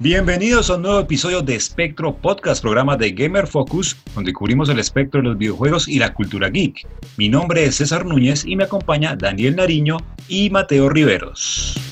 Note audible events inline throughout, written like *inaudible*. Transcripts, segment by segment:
Bienvenidos a un nuevo episodio de Espectro Podcast, programa de Gamer Focus, donde cubrimos el espectro de los videojuegos y la cultura geek. Mi nombre es César Núñez y me acompaña Daniel Nariño y Mateo Riveros.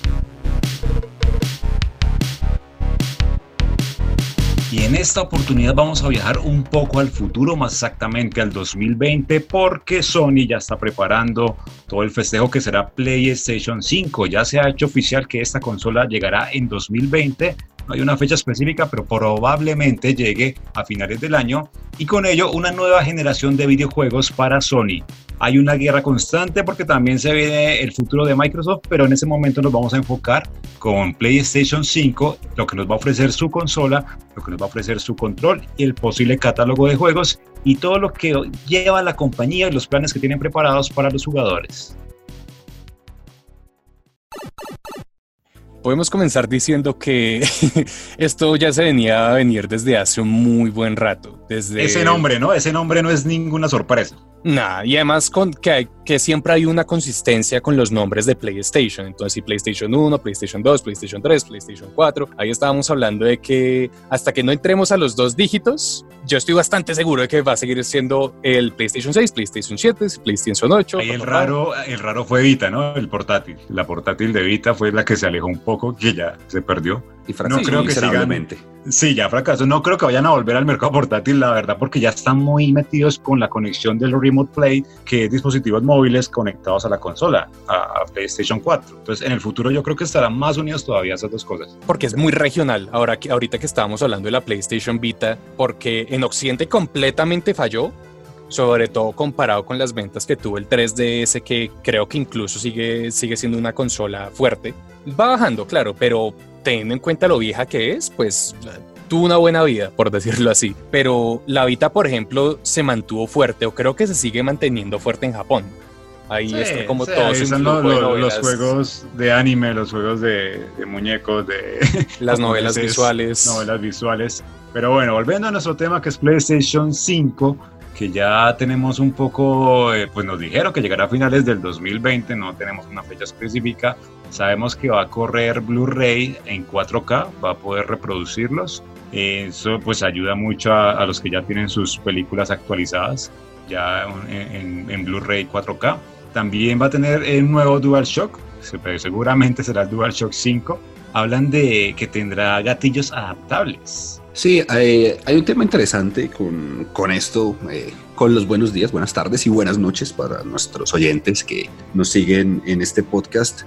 Y en esta oportunidad vamos a viajar un poco al futuro, más exactamente al 2020, porque Sony ya está preparando todo el festejo que será PlayStation 5. Ya se ha hecho oficial que esta consola llegará en 2020 no hay una fecha específica, pero probablemente llegue a finales del año y con ello una nueva generación de videojuegos para Sony. Hay una guerra constante porque también se viene el futuro de Microsoft, pero en ese momento nos vamos a enfocar con PlayStation 5, lo que nos va a ofrecer su consola, lo que nos va a ofrecer su control y el posible catálogo de juegos y todo lo que lleva la compañía y los planes que tienen preparados para los jugadores. Podemos comenzar diciendo que *laughs* esto ya se venía a venir desde hace un muy buen rato. Desde... Ese nombre, ¿no? Ese nombre no es ninguna sorpresa. Nada, y además con que, hay, que siempre hay una consistencia con los nombres de PlayStation. Entonces, si PlayStation 1, PlayStation 2, PlayStation 3, PlayStation 4, ahí estábamos hablando de que hasta que no entremos a los dos dígitos, yo estoy bastante seguro de que va a seguir siendo el PlayStation 6, PlayStation 7, PlayStation 8. Ahí el raro, el raro fue Vita, ¿no? El portátil. La portátil de Vita fue la que se alejó un poco, que ya se perdió. Y no creo que sigan, Sí, ya fracasó. No creo que vayan a volver al mercado portátil, la verdad, porque ya están muy metidos con la conexión del Remote Play, que es dispositivos móviles conectados a la consola, a, PlayStation 4. Entonces, en el futuro yo creo que estarán más unidos todavía esas dos cosas. Porque es muy regional. Ahora que ahorita que estábamos hablando de la PlayStation Vita, porque en Occidente completamente falló, sobre todo comparado con las ventas que tuvo el 3DS, que creo que incluso sigue, sigue siendo una consola fuerte. Va bajando, claro, pero teniendo en cuenta lo vieja que es, pues tuvo una buena vida, por *laughs* decirlo así. Pero la Vita, por ejemplo, se mantuvo fuerte o creo que se sigue manteniendo fuerte en Japón. Ahí está como todos son los, juegos de anime, los juegos de, muñecos, de *laughs* las *laughs* novelas visuales. Novelas visuales. Pero bueno, volviendo a nuestro tema que es PlayStation 5, que ya tenemos un poco, eh, pues nos dijeron que llegará a finales del 2020, no tenemos una fecha específica, Sabemos que va a correr Blu-ray en 4K, va a poder reproducirlos. Eso pues ayuda mucho a, los que ya tienen sus películas actualizadas ya en, Blu-ray 4K. También va a tener el nuevo DualShock, seguramente será el DualShock 5. Hablan de que tendrá gatillos adaptables. Sí, hay, un tema interesante con, con esto, eh, con los buenos días, buenas tardes y buenas noches para nuestros oyentes que nos siguen en este podcast.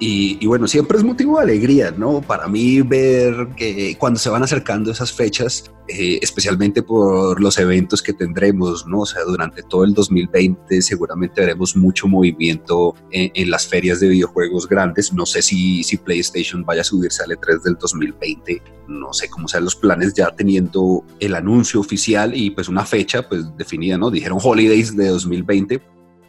Y, bueno, siempre es motivo de alegría, ¿no? Para mí ver que cuando se van acercando esas fechas, eh, especialmente por los eventos que tendremos, ¿no? O sea, durante todo el 2020 seguramente veremos mucho movimiento en, las ferias de videojuegos grandes. No sé si, si PlayStation vaya a subirse al E3 del 2020, no sé cómo sean los planes ya teniendo el anuncio oficial y pues una fecha pues definida, ¿no? Dijeron Holidays de 2020,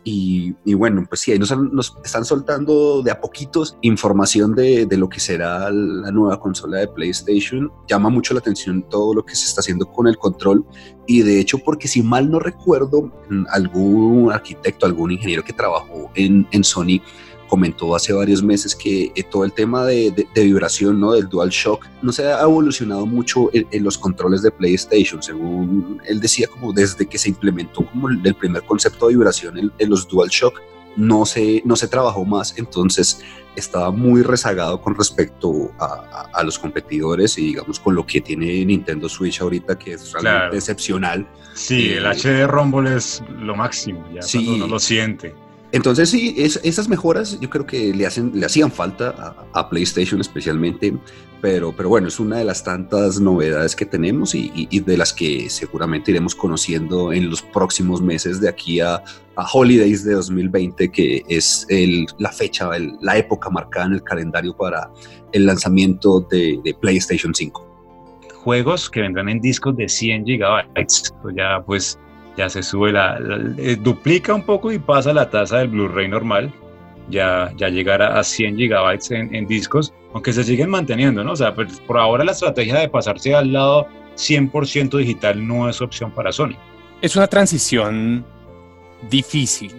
y, bueno, pues sí, ahí nos, están soltando de a poquitos información de, de, lo que será la nueva consola de PlayStation. Llama mucho la atención todo lo que se está haciendo con el control. Y de hecho, porque si mal no recuerdo, algún arquitecto, algún ingeniero que trabajó en, en Sony comentó hace varios meses que eh, todo el tema de, vibración, ¿no? Del DualShock, no se ha evolucionado mucho en, los controles de PlayStation, según él decía, como desde que se implementó como el, primer concepto de vibración en, en, los DualShock, no se, no se trabajó más, entonces estaba muy rezagado con respecto a, los competidores y digamos con lo que tiene Nintendo Switch ahorita, que es realmente excepcional. Sí, el HD eh, Rumble es lo máximo, ya sí, uno lo siente. Entonces sí, esas mejoras yo creo que le, hacen, le hacían falta a, PlayStation especialmente, pero, pero bueno, es una de las tantas novedades que tenemos y, de las que seguramente iremos conociendo en los próximos meses de aquí a, Holidays de 2020, que es la fecha, la época marcada en el calendario para el lanzamiento de, de PlayStation 5. Juegos que vendrán en discos de 100 gigabytes, ya pues ya se sube la, eh, duplica un poco y pasa la tasa del Blu-ray normal, ya, ya llegará a 100 gigabytes en, discos, aunque se siguen manteniendo, ¿no? O sea, pues, por ahora la estrategia de pasarse al lado 100% digital no es opción para Sony. Es una transición difícil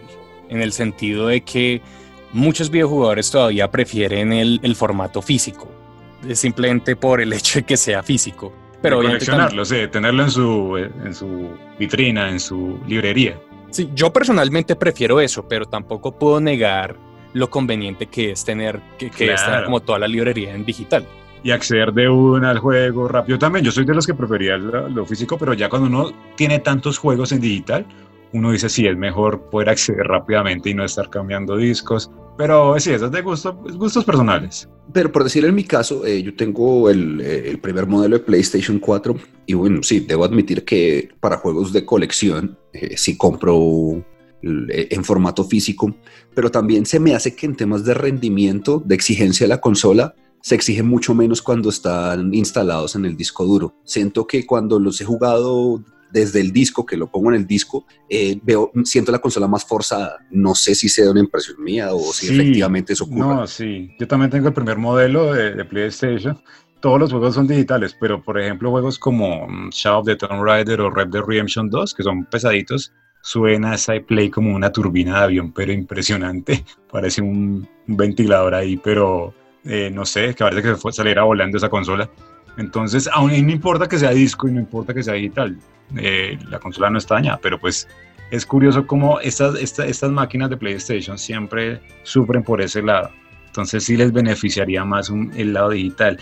en el sentido de que muchos videojugadores todavía prefieren el, el formato físico, simplemente por el *laughs* hecho de que sea físico. Pero coleccionarlo, sí, tenerlo en su, en su vitrina, en su librería. Sí, yo personalmente prefiero eso, pero tampoco puedo negar lo conveniente que es tener que, que como toda la librería en digital. Y acceder de una al juego rápido también. Yo soy de los que prefería lo, físico, pero ya cuando uno tiene tantos juegos en digital, uno dice sí, es mejor poder acceder rápidamente y no estar cambiando discos. Pero sí, eso es de gusto, gustos personales. Pero por decir en mi caso, eh, yo tengo el, eh, el, primer modelo de PlayStation 4 y bueno, sí, debo admitir que para juegos de colección eh, sí compro en formato físico, pero también se me hace que en temas de rendimiento, de exigencia de la consola, se exige mucho menos cuando están instalados en el disco duro. Siento que cuando los he jugado desde el disco, que lo pongo en el disco, eh, veo, siento la consola más forzada. No sé si sea una impresión mía o si efectivamente eso ocurre. No, sí. Yo también tengo el primer modelo de, PlayStation. Todos los juegos son digitales, pero por ejemplo juegos como mm, Shadow of the Tomb Raider o Red Dead Redemption 2, que son pesaditos, suena esa play como una turbina de avión, pero impresionante. *laughs* Parece un, ventilador ahí, pero eh, no sé, que parece que saliera volando esa consola. Entonces, aún no importa que sea disco y no importa que sea digital, eh, la consola no está dañada, pero pues es curioso cómo estas, estas, máquinas de PlayStation siempre sufren por ese lado. Entonces sí les beneficiaría más el lado digital.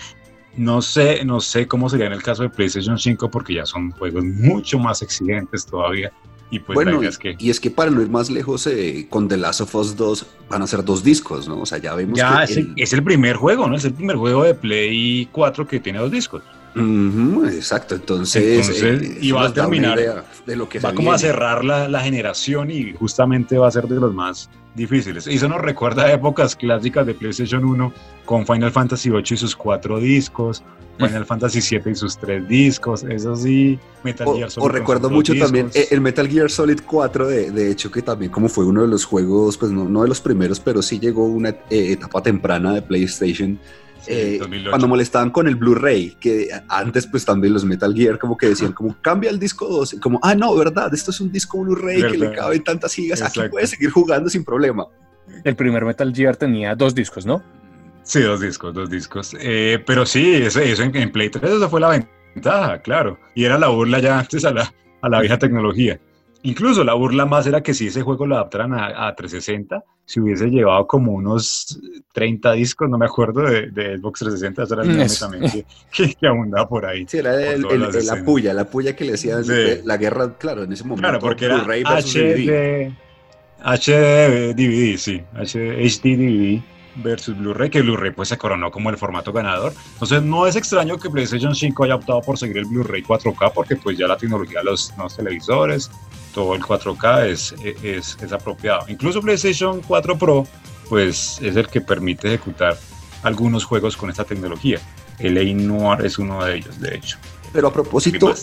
No sé, no sé cómo sería en el caso de PlayStation 5 porque ya son juegos mucho más exigentes todavía. Y pues bueno, es que... y es que para no ir más lejos, eh, con The Last of Us 2 van a ser dos discos, ¿no? O sea, ya vemos ya que... es el primer juego, ¿no? Es el primer juego de Play 4 que tiene dos discos exacto, entonces, eh, y va a terminar de lo que va como a cerrar la, la, generación y justamente va a ser de los más difíciles. Y eso nos recuerda a épocas clásicas de PlayStation 1 con Final Fantasy 8 y sus cuatro discos, Final Fantasy 7 y sus tres discos, eso sí, Metal Gear Solid. O recuerdo mucho también eh, el Metal Gear Solid 4, de, de, hecho que también como fue uno de los juegos, pues no, no de los primeros, pero sí llegó una eh, etapa temprana de PlayStation eh, cuando molestaban con el Blu-ray, que antes pues también los Metal Gear como que decían como cambia el disco 2, como ah no, verdad, esto es un disco Blu-ray que le caben tantas gigas, aquí puedes seguir jugando sin problema. El primer Metal Gear tenía dos discos, ¿no? Sí, dos discos, dos discos. Eh, pero sí, eso, eso en, Play 3 esa fue la ventaja, claro. Y era la burla ya antes a la, a la vieja tecnología. Incluso la burla más era que si ese juego lo adaptaran a, 360, si hubiese llevado como unos 30 discos, no me acuerdo, de, Xbox 360, eso era el meme también que, que, abundaba por ahí. Sí, era la puya, la puya que le decía la guerra, claro, en ese momento. Claro, porque era HD, HD DVD, sí, HD DVD versus Blu-ray, que Blu-ray pues se coronó como el formato ganador. Entonces no es extraño que PlayStation 5 haya optado por seguir el Blu-ray 4K porque pues ya la tecnología de los nuevos televisores, todo el 4K es, es, es, apropiado. Incluso PlayStation 4 Pro pues es el que permite ejecutar algunos juegos con esta tecnología. El A Noir es uno de ellos, de hecho. Pero a propósito,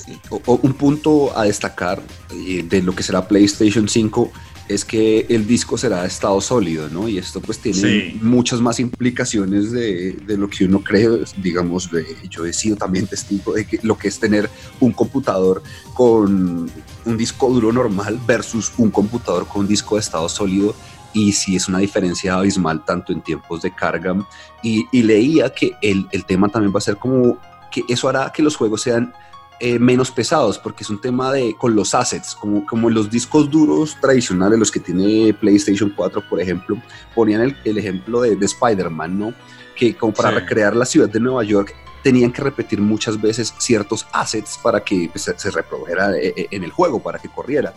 un punto a destacar eh, de lo que será PlayStation 5 es que el disco será de estado sólido, ¿no? Y esto pues tiene muchas más implicaciones de, de, lo que uno cree, digamos, de, yo he sido también testigo de que lo que es tener un computador con un disco duro normal versus un computador con un disco de estado sólido y si es una diferencia abismal tanto en tiempos de carga y, y leía que el, el tema también va a ser como que eso hará que los juegos sean eh, menos pesados, porque es un tema de con los assets, como, como los discos duros tradicionales, los que tiene PlayStation 4, por ejemplo, ponían el, el ejemplo de, de Spider-Man, ¿no? Que como para recrear la ciudad de Nueva York tenían que repetir muchas veces ciertos assets para que pues, se reprodujera eh, eh, en el juego, para que corriera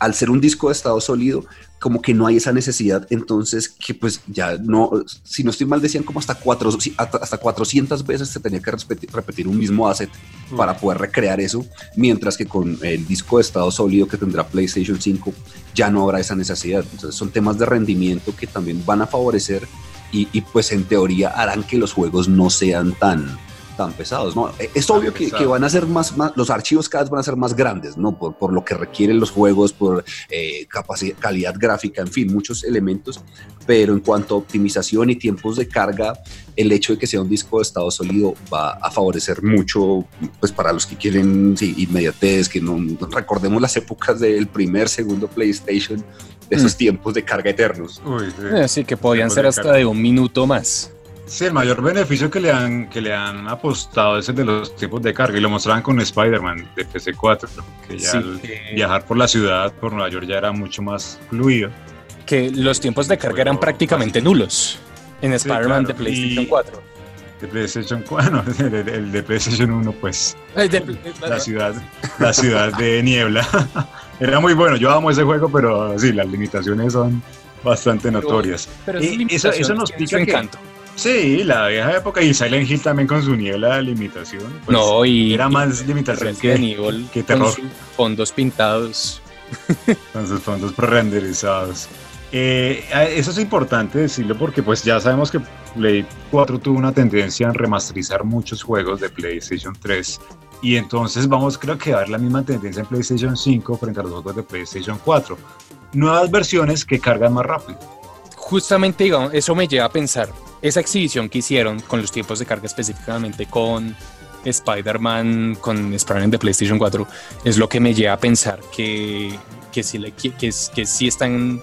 al ser un disco de estado sólido, como que no hay esa necesidad, entonces que pues ya no, si no estoy mal decían como hasta, cuatro, hasta 400 veces se tenía que repetir, un mismo asset mm. para poder recrear eso, mientras que con el disco de estado sólido que tendrá PlayStation 5 ya no habrá esa necesidad. Entonces son temas de rendimiento que también van a favorecer y, y pues en teoría harán que los juegos no sean tan tan pesados. No, e, es obvio que, que, van a ser más, más, los archivos cada vez van a ser más grandes, ¿no? Por, por lo que requieren los juegos, por eh, capacidad, calidad gráfica, en fin, muchos elementos. Pero en cuanto a optimización y tiempos de carga, el hecho de que sea un disco de estado sólido va a favorecer mucho, pues para los que quieren sí, inmediatez, que no recordemos las épocas del primer, segundo PlayStation, de esos mm. tiempos de carga eternos. Uy, sí. que podían ser hasta de un minuto más. Sí, el mayor beneficio que le han, que le han apostado es el de los tiempos de carga y lo mostraban con Spider-Man de PC4, que ya viajar por la ciudad, por Nueva York ya era mucho más fluido. Que los tiempos de carga eran prácticamente nulos en Spider-Man de PlayStation 4. De PlayStation 4, *laughs* el, de PlayStation 1, pues. la, ciudad, la ciudad de niebla. *laughs* era muy bueno, yo amo ese juego, pero sí, las limitaciones son bastante notorias. Pero, y eso, eso nos explica que, encanto Sí, la vieja época y Silent Hill también con su niebla de limitación. Pues, no, y era más limitación que, nivel que terror. Con sus fondos pintados. con sus fondos pre-renderizados. Eh, eso es importante decirlo porque pues ya sabemos que Play 4 tuvo una tendencia en remasterizar muchos juegos de PlayStation 3 y entonces vamos creo que a ver la misma tendencia en PlayStation 5 frente a los juegos de PlayStation 4. Nuevas versiones que cargan más rápido. Justamente digamos, eso me lleva a pensar, esa exhibición que hicieron con los tiempos de carga específicamente con Spider-Man, con Spider-Man de PlayStation 4, es lo que me lleva a pensar que, que, si, le, que, que, si están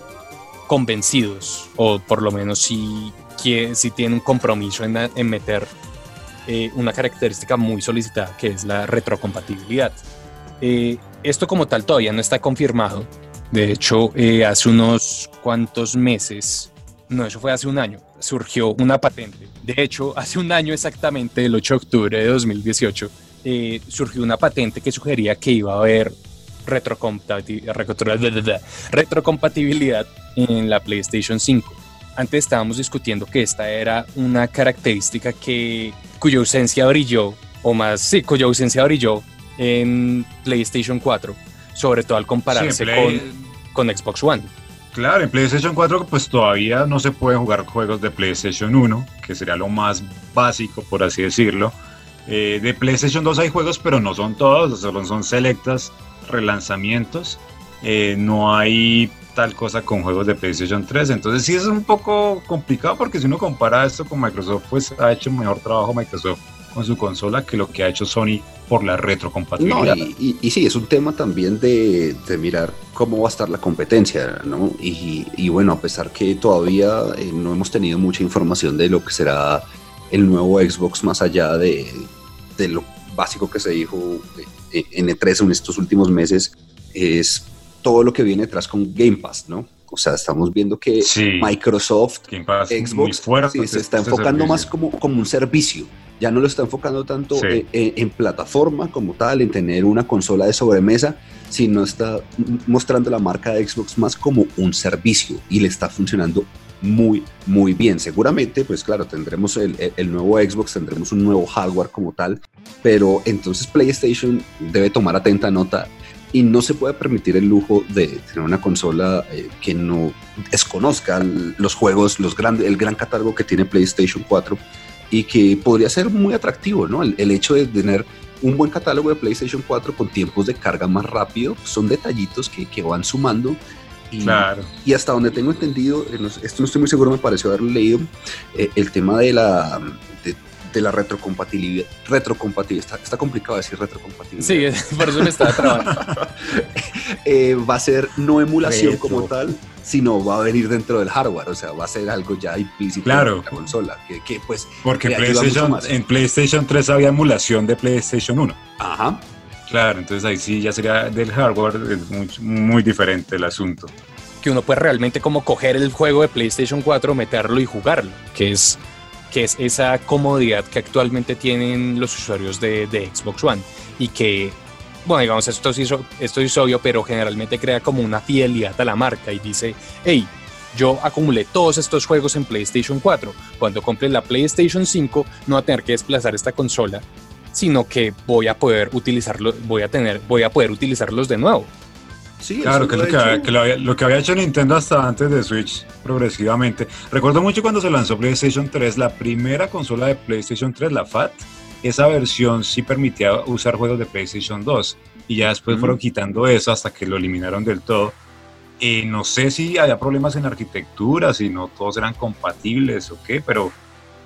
convencidos, o por lo menos si, que, si tienen un compromiso en, en meter eh, una característica muy solicitada, que es la retrocompatibilidad. Eh, esto como tal todavía no está confirmado. De hecho, eh, hace unos cuantos meses no, eso fue hace un año, surgió una patente. De hecho, *laughs* hace un año exactamente, el 8 de octubre de 2018, eh, surgió una patente que sugería que iba a haber *laughs* retrocompatibilidad en la PlayStation 5. Antes estábamos discutiendo que esta era una característica que, cuya ausencia brilló, o más, sí, cuya ausencia brilló en PlayStation 4, sobre todo al compararse con, con Xbox One. Claro, en PlayStation 4 pues todavía no se pueden jugar juegos de PlayStation 1, que sería lo más básico, por así decirlo. Eh, de PlayStation 2 hay juegos, pero no son todos, solo son selectas relanzamientos. Eh, no hay tal cosa con juegos de PlayStation 3. Entonces sí es un poco complicado porque si uno compara esto con Microsoft, pues ha hecho mejor trabajo Microsoft con su consola que lo que ha hecho Sony por la retrocompatibilidad. No, y, y, sí, es un tema también de, de, mirar cómo va a estar la competencia, ¿no? Y, y bueno, a pesar que todavía eh, no hemos tenido mucha información de lo que será el nuevo Xbox más allá de, de lo básico que se dijo eh, en E3 en estos últimos meses, es todo lo que viene detrás con Game Pass, ¿no? O sea, estamos viendo que Microsoft, Xbox, se está enfocando más como, como un servicio ya no lo está enfocando tanto en, plataforma como tal, en tener una consola de sobremesa, sino está mostrando la marca de Xbox más como un servicio y le está funcionando muy, muy bien. Seguramente, pues claro, tendremos el, el, nuevo Xbox, tendremos un nuevo hardware como tal, pero entonces PlayStation debe tomar atenta nota y no se puede permitir el lujo de tener una consola eh, que no desconozca los juegos, los grandes, el gran catálogo que tiene PlayStation 4 y que podría ser muy atractivo, ¿no? El, hecho de tener un buen catálogo de PlayStation 4 con tiempos de carga más rápido, son detallitos que, que van sumando. Y, claro. y, hasta donde tengo entendido, esto no estoy muy seguro, me pareció haberlo leído, eh, el tema de la, de, la retrocompatibilidad. Retrocompatibilidad, está, complicado decir retrocompatibilidad. Sí, por eso me estaba trabando. *laughs* Eh, va a ser no emulación como tal, sino va a venir dentro del hardware, o sea, va a ser algo ya implícito en la consola, que, pues... Porque PlayStation, en PlayStation 3 había emulación de PlayStation 1. Ajá. Claro, entonces ahí sí ya sería del hardware, es muy, muy diferente el asunto. Que uno puede realmente como coger el juego de PlayStation 4, meterlo y jugarlo, que es, que es esa comodidad que actualmente tienen los usuarios de, Xbox One y que bueno, digamos, esto, sí, esto es obvio, pero generalmente crea como una fidelidad a la marca y dice, hey, yo acumulé todos estos juegos en PlayStation 4. Cuando compre la PlayStation 5 no voy a tener que desplazar esta consola, sino que voy a poder utilizarlo, voy a tener, voy a poder utilizarlos de nuevo. Sí, claro, que, es lo, que, había, que lo, había, lo, que había, hecho Nintendo hasta antes de Switch progresivamente. Recuerdo mucho cuando se lanzó PlayStation 3, la primera consola de PlayStation 3, la FAT, esa versión sí permitía usar juegos de PlayStation 2 y ya después fueron quitando eso hasta que lo eliminaron del todo. Eh, no sé si había problemas en arquitectura, si no todos eran compatibles o qué, pero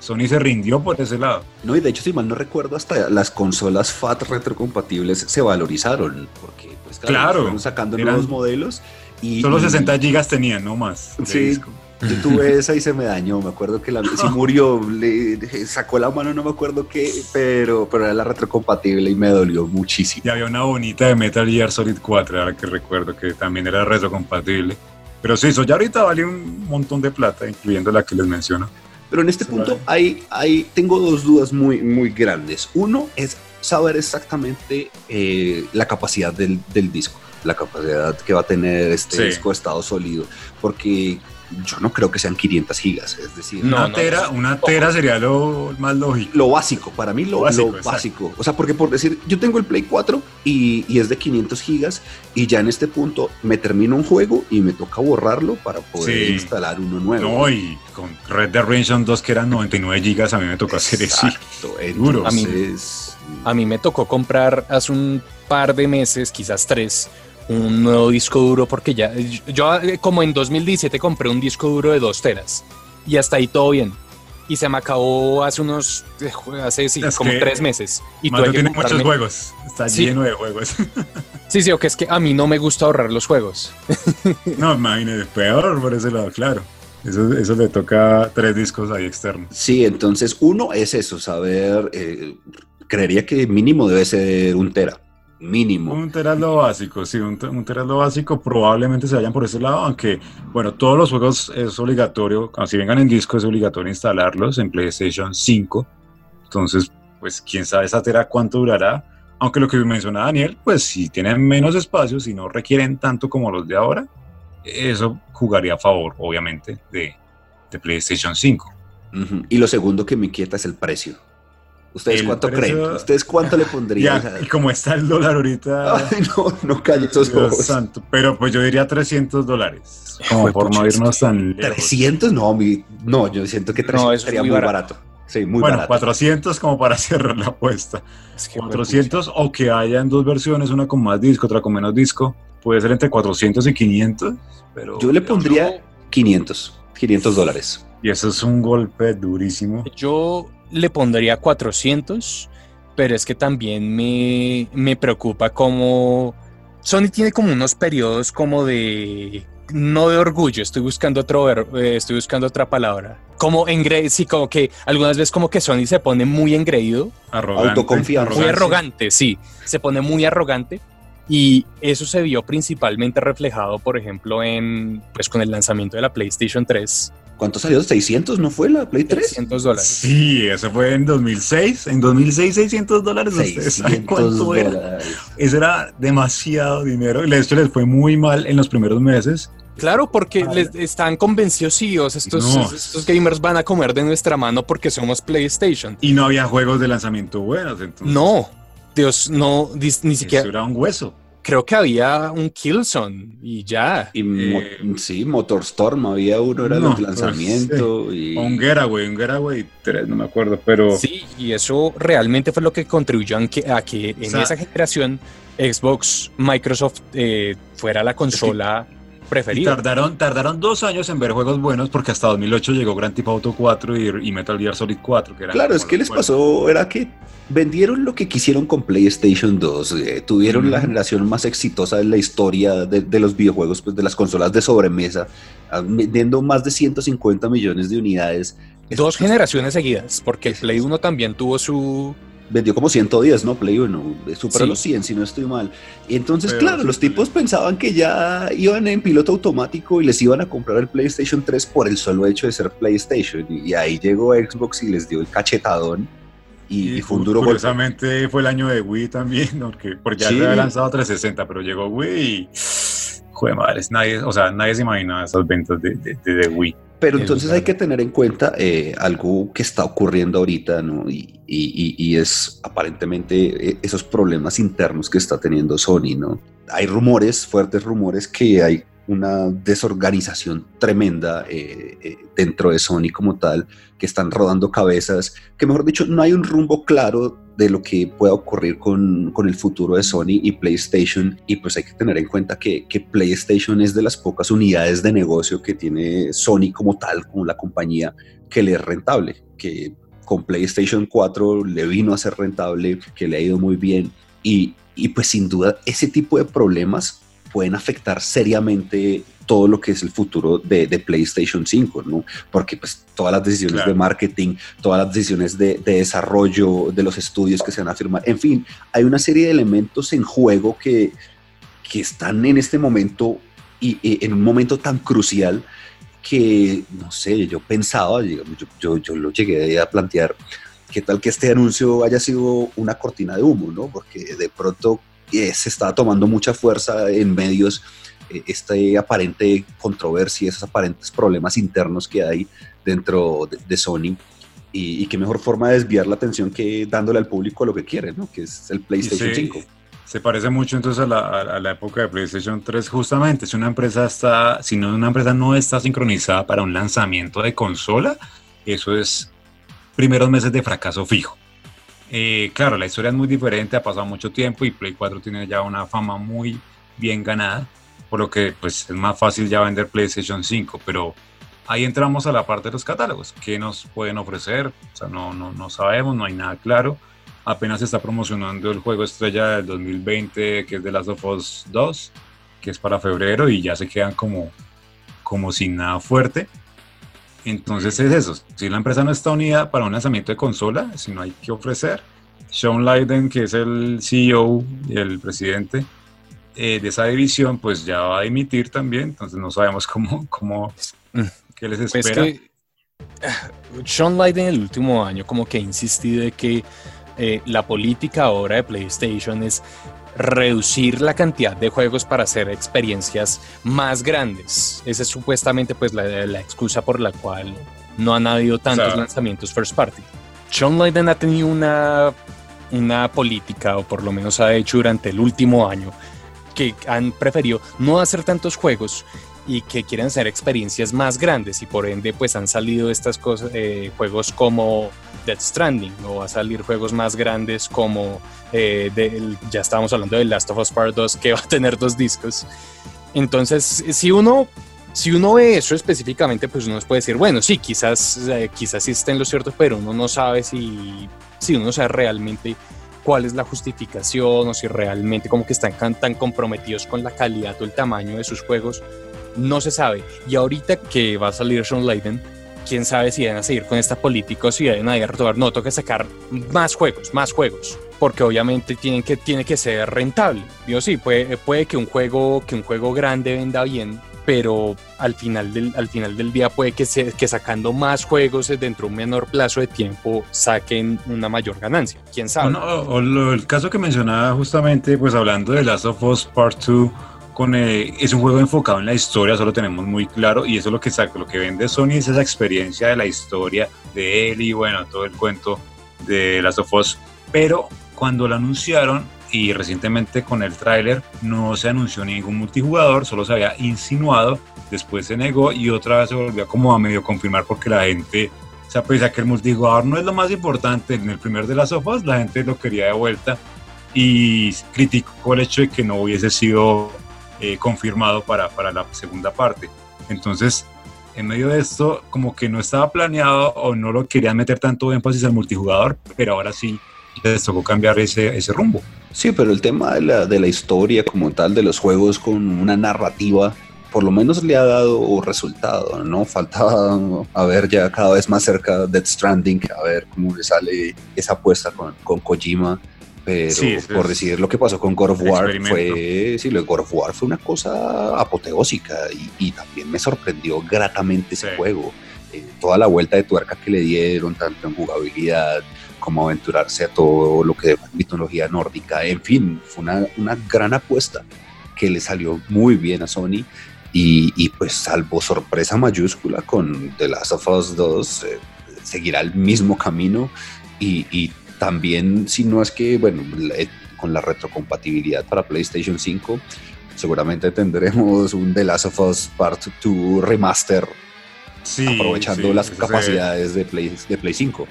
Sony se rindió por ese lado. No, y de hecho, si mal no recuerdo, hasta las consolas FAT retrocompatibles se valorizaron, porque pues claro, fueron sacando nuevos modelos. Y, solo 60 gigas tenían, no más. Sí, yo tuve *laughs* esa y se me dañó. Me acuerdo que la si murió, le sacó la mano, no me acuerdo qué, pero, pero era la retrocompatible y me dolió muchísimo. Y había una bonita de Metal Gear Solid 4, ahora que recuerdo que también era retrocompatible. Pero sí, eso ya ahorita vale un montón de plata, incluyendo la que les menciono. Pero en este punto hay, hay, tengo dos dudas muy, muy grandes. Uno es saber exactamente eh, la capacidad del, del, disco, la capacidad que va a tener este disco de estado sólido, porque yo no creo que sean 500 gigas, es decir, una, tera, una tera sería lo más lógico. Lo básico, para mí lo, básico, O sea, porque por decir, yo tengo el Play 4 y, y, es de 500 gigas y ya en este punto me termino un juego y me toca borrarlo para poder instalar uno nuevo. No, y con Red Dead Redemption 2 que eran 99 gigas, a mí me tocó hacer eso. Duro. A mí, a mí me tocó comprar hace un par de meses, quizás tres, un nuevo disco duro porque ya, yo eh, como en 2017 compré un disco duro de 2 teras y hasta ahí todo bien. Y se me acabó hace unos, eh, hace sí, como tres meses. Y tuve tiene muchos juegos, está lleno de juegos. *laughs* sí, sí, o que es que a mí no me gusta ahorrar los juegos. no, imagínate, peor por ese lado, claro. Eso, eso, le toca tres discos ahí externos. Sí, entonces uno es eso, saber, eh, creería que mínimo debe ser un tera mínimo. Un tera lo básico, sí, un, un tera lo básico. Probablemente se vayan por ese lado, aunque, bueno, todos los juegos es obligatorio, si vengan en disco es obligatorio instalarlos en PlayStation 5. Entonces, pues quién sabe esa tera cuánto durará. Aunque lo que mencionaba Daniel, pues si tienen menos espacio, si no requieren tanto como los de ahora, eso jugaría a favor, obviamente, de, de PlayStation 5. Y lo segundo que me inquieta es el precio. ¿Ustedes cuánto creen? ¿Ustedes cuánto le *laughs* pondrían? y como está el dólar ahorita. *laughs* Ay, no, no calle esos ojos. Santo. Pero pues yo diría 300 dólares. Como por no irnos tan lejos. ¿300? No, mi, no, yo siento que 300 sería muy barato. Sí, muy bueno, 400 como para *laughs* cerrar la apuesta. Es que 400 o que hayan dos versiones, una con más disco, otra con menos disco. Puede ser entre 400 y 500. Pero yo le pondría 500, 500 dólares. Y eso es un golpe durísimo. Yo le pondría 400, pero es que también me, me preocupa como Sony tiene como unos periodos como de no de orgullo, estoy buscando otro eh, estoy buscando otra palabra. Como engre sí, como que algunas veces como que Sony se pone muy engreído, arrogante, muy arrogante, sí, se pone muy arrogante y eso se vio principalmente reflejado, por ejemplo, en pues con el lanzamiento de la PlayStation 3 ¿Cuánto salió? ¿600 no fue la Play 3? 600 dólares. Sí, eso fue en 2006. En 2006, 600 dólares. 600 cuánto era? Eso era demasiado dinero. De hecho, les fue muy mal en los primeros meses. Claro, porque les están convencidos, sí, estos, estos gamers van a comer de nuestra mano porque somos PlayStation. Y no había juegos de lanzamiento buenos, entonces. No, Dios, no, ni siquiera. Eso era un hueso creo que había un Killzone y ya. Y eh, sí, Motorstorm había uno, era el lanzamiento. y... un Getaway, un Getaway 3, no me acuerdo, pero... Sí, y eso realmente fue lo que contribuyó a que, en esa generación Xbox, Microsoft eh, fuera la consola... preferida. tardaron, tardaron dos años en ver juegos buenos porque hasta 2008 llegó Grand Theft Auto 4 y, y Metal Gear Solid 4. Que claro, es que les pasó, era que vendieron lo que quisieron con PlayStation 2, eh, tuvieron la generación más exitosa de la historia de, los videojuegos, pues de las consolas de sobremesa, ah, vendiendo más de 150 millones de unidades. Dos generaciones seguidas, porque el Play 1 también tuvo su... Vendió como 110, ¿no? Play 1, eh, superó los 100 si no estoy mal. Y entonces, claro, los tipos pensaban que ya iban en piloto automático y les iban a comprar el PlayStation 3 por el solo hecho de ser PlayStation. Y ahí llegó Xbox y les dio el cachetadón y, fue un duro Curiosamente fue el año de Wii también, porque, porque ya se había lanzado 360, pero llegó Wii y. Joder, madre, nadie, o sea, nadie se imaginaba esas ventas de, de, Wii. Pero entonces hay que tener en cuenta eh, algo que está ocurriendo ahorita, ¿no? Y, y, y, es aparentemente eh, esos problemas internos que está teniendo Sony, ¿no? Hay rumores, fuertes rumores, que hay una desorganización tremenda eh, eh, dentro de Sony como tal, que están rodando cabezas, que mejor dicho, no hay un rumbo claro de lo que pueda ocurrir con, con el futuro de Sony y PlayStation. Y pues hay que tener en cuenta que, que, PlayStation es de las pocas unidades de negocio que tiene Sony como tal, como la compañía, que le es rentable, que con PlayStation 4 le vino a ser rentable, que le ha ido muy bien. Y, y pues sin duda ese tipo de problemas pueden afectar seriamente todo lo que es el futuro de, PlayStation 5, ¿no? Porque pues todas las decisiones de marketing, todas las decisiones de, desarrollo de los estudios que se van a firmar, en fin, hay una serie de elementos en juego que, que están en este momento y, en un momento tan crucial que, no sé, yo pensaba, yo, yo, yo lo llegué a plantear, qué tal que este anuncio haya sido una cortina de humo, ¿no? Porque de pronto eh, se está tomando mucha fuerza en medios eh, esta aparente controversia, esos aparentes problemas internos que hay dentro de, Sony. Y, qué mejor forma de desviar la atención que dándole al público lo que quiere, ¿no? que es el PlayStation 5. Se parece mucho entonces a la, a la, época de PlayStation 3, justamente. Si una empresa está, si no, una empresa no está sincronizada para un lanzamiento de consola, eso es primeros meses de fracaso fijo. Eh, claro, la historia es muy diferente, ha pasado mucho tiempo y Play 4 tiene ya una fama muy bien ganada, por lo que pues es más fácil ya vender PlayStation 5, pero ahí entramos a la parte de los catálogos, ¿qué nos pueden ofrecer? O sea, no, no, no sabemos, no hay nada claro. Apenas se está promocionando el juego estrella del 2020, que es The Last of Us 2, que es para febrero y ya se quedan como, como sin nada fuerte. Entonces es eso, si la empresa no está unida para un lanzamiento de consola, si no hay que ofrecer, Sean Leiden, que es el CEO y el presidente eh, de esa división, pues ya va a emitir también, entonces no sabemos cómo, cómo mm. qué les pues espera. Sean Leiden el último año como que ha insistido de que eh, la política ahora de PlayStation es reducir la cantidad de juegos para hacer experiencias más grandes. Esa es supuestamente pues la, excusa por la cual no han habido tantos lanzamientos first party. Sean Layden ha tenido una, una política, o por lo menos ha hecho durante el último año, que han preferido no hacer tantos juegos y que quieren hacer experiencias más grandes y por ende pues han salido estas cosas, eh, juegos como Death Stranding o va a salir juegos más grandes como eh, ya estábamos hablando de Last of Us Part 2 que *laughs* va a tener dos discos. Entonces, si uno, si uno ve eso específicamente, pues uno puede decir, bueno, sí, quizás, eh, quizás sí está en lo cierto, pero uno no sabe si, si uno sabe realmente cuál es la justificación o si realmente como que están tan comprometidos con la calidad o el tamaño de sus juegos, no se sabe. Y ahorita que va a salir Sean Layden, quién sabe si van a seguir con esta política o si van a retomar. No, toca sacar más juegos, más juegos porque obviamente tienen que, tiene que ser rentable. Digo, sí, puede, puede que, un juego, que un juego grande venda bien, pero al final del, al final del día puede que, se, que sacando más juegos dentro de un menor plazo de tiempo saquen una mayor ganancia. ¿Quién sabe? O, el caso que mencionaba justamente, pues hablando de Last of Us Part 2, con, eh, es un juego enfocado en la historia, eso lo tenemos muy claro, y eso es lo que saca, lo que vende Sony es esa experiencia de la historia de él y bueno, todo el cuento de Last of Us, pero cuando lo anunciaron y recientemente con el tráiler no se anunció ningún multijugador, solo se había insinuado, después se negó y otra vez se volvió como a medio confirmar porque la gente, o sea, pese a que el multijugador no es lo más importante, en el primer de las sofas la gente lo quería de vuelta y criticó el hecho de que no hubiese sido eh, confirmado para, para la segunda parte. Entonces, en medio de esto, como que no estaba planeado o no lo querían meter tanto énfasis al multijugador, pero ahora sí les tocó cambiar ese, ese rumbo. Sí, pero el tema de la, de la historia como tal, de los juegos con una narrativa, por lo menos le ha dado resultado, ¿no? Faltaba a ver ya cada vez más cerca Death Stranding, a ver cómo le sale esa apuesta con, con Kojima. Pero por decir lo que pasó con God of War fue, sí, lo de God of War fue una cosa apoteósica y, y también me sorprendió gratamente ese juego. Eh, toda la vuelta de tuerca que le dieron, tanto en jugabilidad, como aventurarse a todo lo que de mitología nórdica. En fin, fue una, una gran apuesta que le salió muy bien a Sony y, y, pues salvo sorpresa mayúscula con The Last of Us 2, eh, seguirá el mismo camino y, y, también si no es que, bueno, con la retrocompatibilidad para PlayStation 5, seguramente tendremos un The Last of Us Part 2 remaster Sí, aprovechando sí, las capacidades de Play, de Play 5.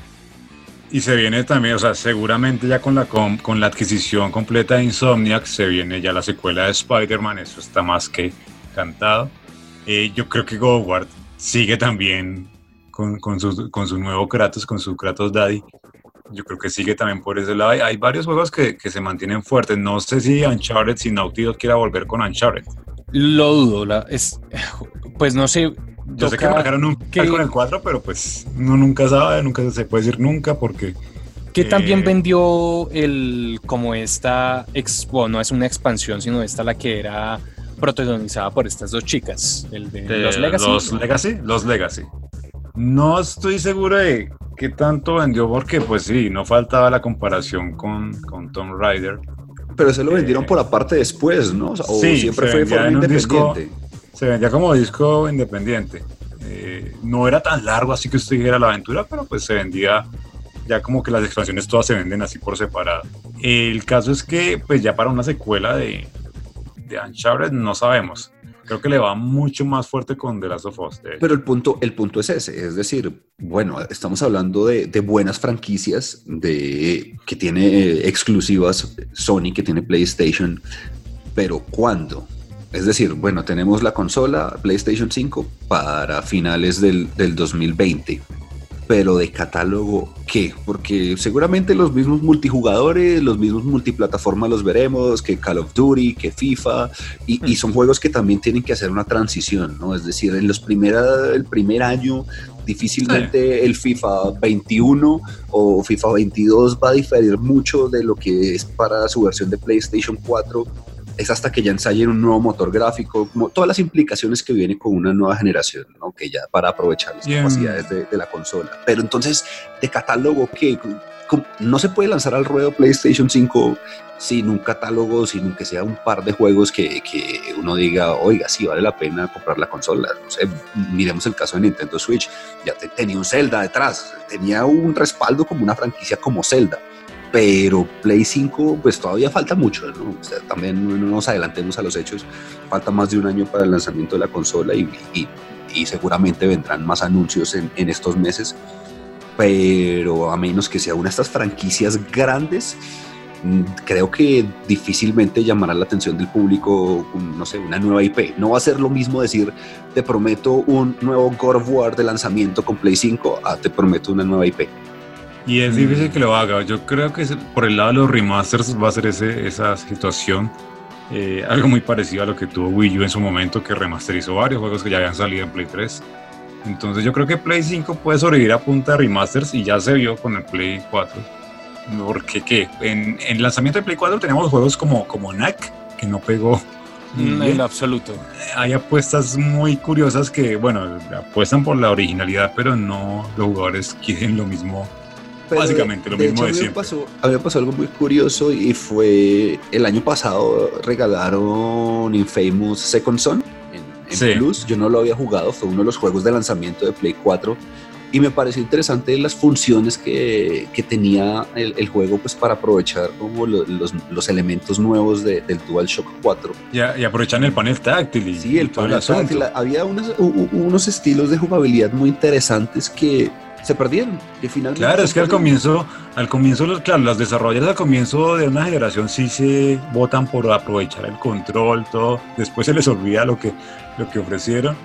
Y se viene también, o sea, seguramente ya con la, com- con la adquisición completa de Insomniac se viene ya la secuela de Spider-Man, eso está más que cantado. Eh, yo creo que War sigue también con, con, su, con su nuevo Kratos, con su Kratos Daddy. Yo creo que sigue también por ese lado. Hay, hay varios juegos que, que se mantienen fuertes. No sé si Uncharted, si Naughty Dog quiera volver con Uncharted. Lo dudo, la, es, pues no sé. Yo sé que marcaron un que- con el 4, pero pues uno nunca sabe, nunca se puede decir nunca porque que también Eh, vendió el como esta ex, bueno, no es una expansión, sino esta la que era protagonizada por estas dos chicas, el de, de los Legacy. Los Legacy, los Legacy. No estoy seguro de qué tanto vendió porque pues sí, no faltaba la comparación con, con Tomb Raider. Pero se lo vendieron por aparte después, ¿no? O, sea, o Sí, siempre se fue de forma disco- independiente. Se vendía como disco independiente. Eh, no era tan largo así que usted dijera la aventura, pero pues se vendía ya como que las expansiones todas se venden así por separado. El caso es que pues ya para una secuela de, de Uncharted no sabemos. Creo que le va mucho más fuerte con The Last of Us. Pero el punto, el punto es ese, es decir, bueno, estamos hablando de, de buenas franquicias de, que tiene eh, exclusivas Sony, que tiene PlayStation, pero ¿cuándo? Es decir, bueno, tenemos la consola PlayStation 5 para finales del, del 2020, pero de catálogo, ¿qué? Porque seguramente los mismos multijugadores, los mismos multiplataformas los veremos, que Call of Duty, que FIFA, y, y son juegos que también tienen que hacer una transición, ¿no? Es decir, en los primera, el primer año difícilmente el FIFA 21 o FIFA 22 va a diferir mucho de lo que es para su versión de PlayStation 4. Es hasta que ya ensayen un nuevo motor gráfico, como todas las implicaciones que viene con una nueva generación, ¿no? que ya para aprovechar las Bien. capacidades de, de la consola. Pero entonces, de catálogo, que no se puede lanzar al ruedo PlayStation 5 sin un catálogo, sin aunque sea un par de juegos que, que uno diga, oiga, sí vale la pena comprar la consola. No sé, miremos el caso de Nintendo Switch, ya te- tenía un Zelda detrás, tenía un respaldo como una franquicia como Zelda. Pero Play 5, pues todavía falta mucho, ¿no? O sea, también no nos adelantemos a los hechos. Falta más de un año para el lanzamiento de la consola y, y- y seguramente vendrán más anuncios en, en estos meses. Pero a menos que sea una de estas franquicias grandes, mm, creo que difícilmente llamará la atención del público, un- no sé, una nueva IP. No va a ser lo mismo decir, te prometo un nuevo God of War de lanzamiento con Play 5, a te prometo una nueva IP. Y es Mm. difícil que lo haga. Yo creo que por el lado de los remasters va a ser ese, esa situación. eh, algo muy parecido a lo que tuvo Wii U en su momento, que remasterizó varios juegos que ya habían salido en Play 3. Entonces yo creo que Play 5 puede sobrevivir a punta de remasters y ya se vio con el Play 4. Porque ¿qué? En, en el lanzamiento de Play 4 teníamos juegos como, como Knack, que no pegó. En absoluto. hay apuestas muy curiosas que, bueno, apuestan por la originalidad, pero no los jugadores quieren lo mismo. Básicamente lo mismo hecho, de siempre. pasó- a mí me pasó algo muy curioso y fue el año pasado regalaron Infamous Second Son en, en Sí. Plus. Yo no lo había jugado, fue uno de los juegos de lanzamiento de Play 4 y me pareció interesante las funciones que, que tenía el, el juego pues para aprovechar como lo- los, los elementos nuevos de- del DualShock 4. Y, a- y aprovechan el panel táctil y, Sí, el panel táctil, había unos, unos estilos de jugabilidad muy interesantes que se perdieron, que finalmente Claro, se es que al comienzo, al comienzo, claro, los desarrolladores al comienzo de una generación sí se votan por aprovechar el control, todo. Después se les olvida lo que, lo que ofrecieron.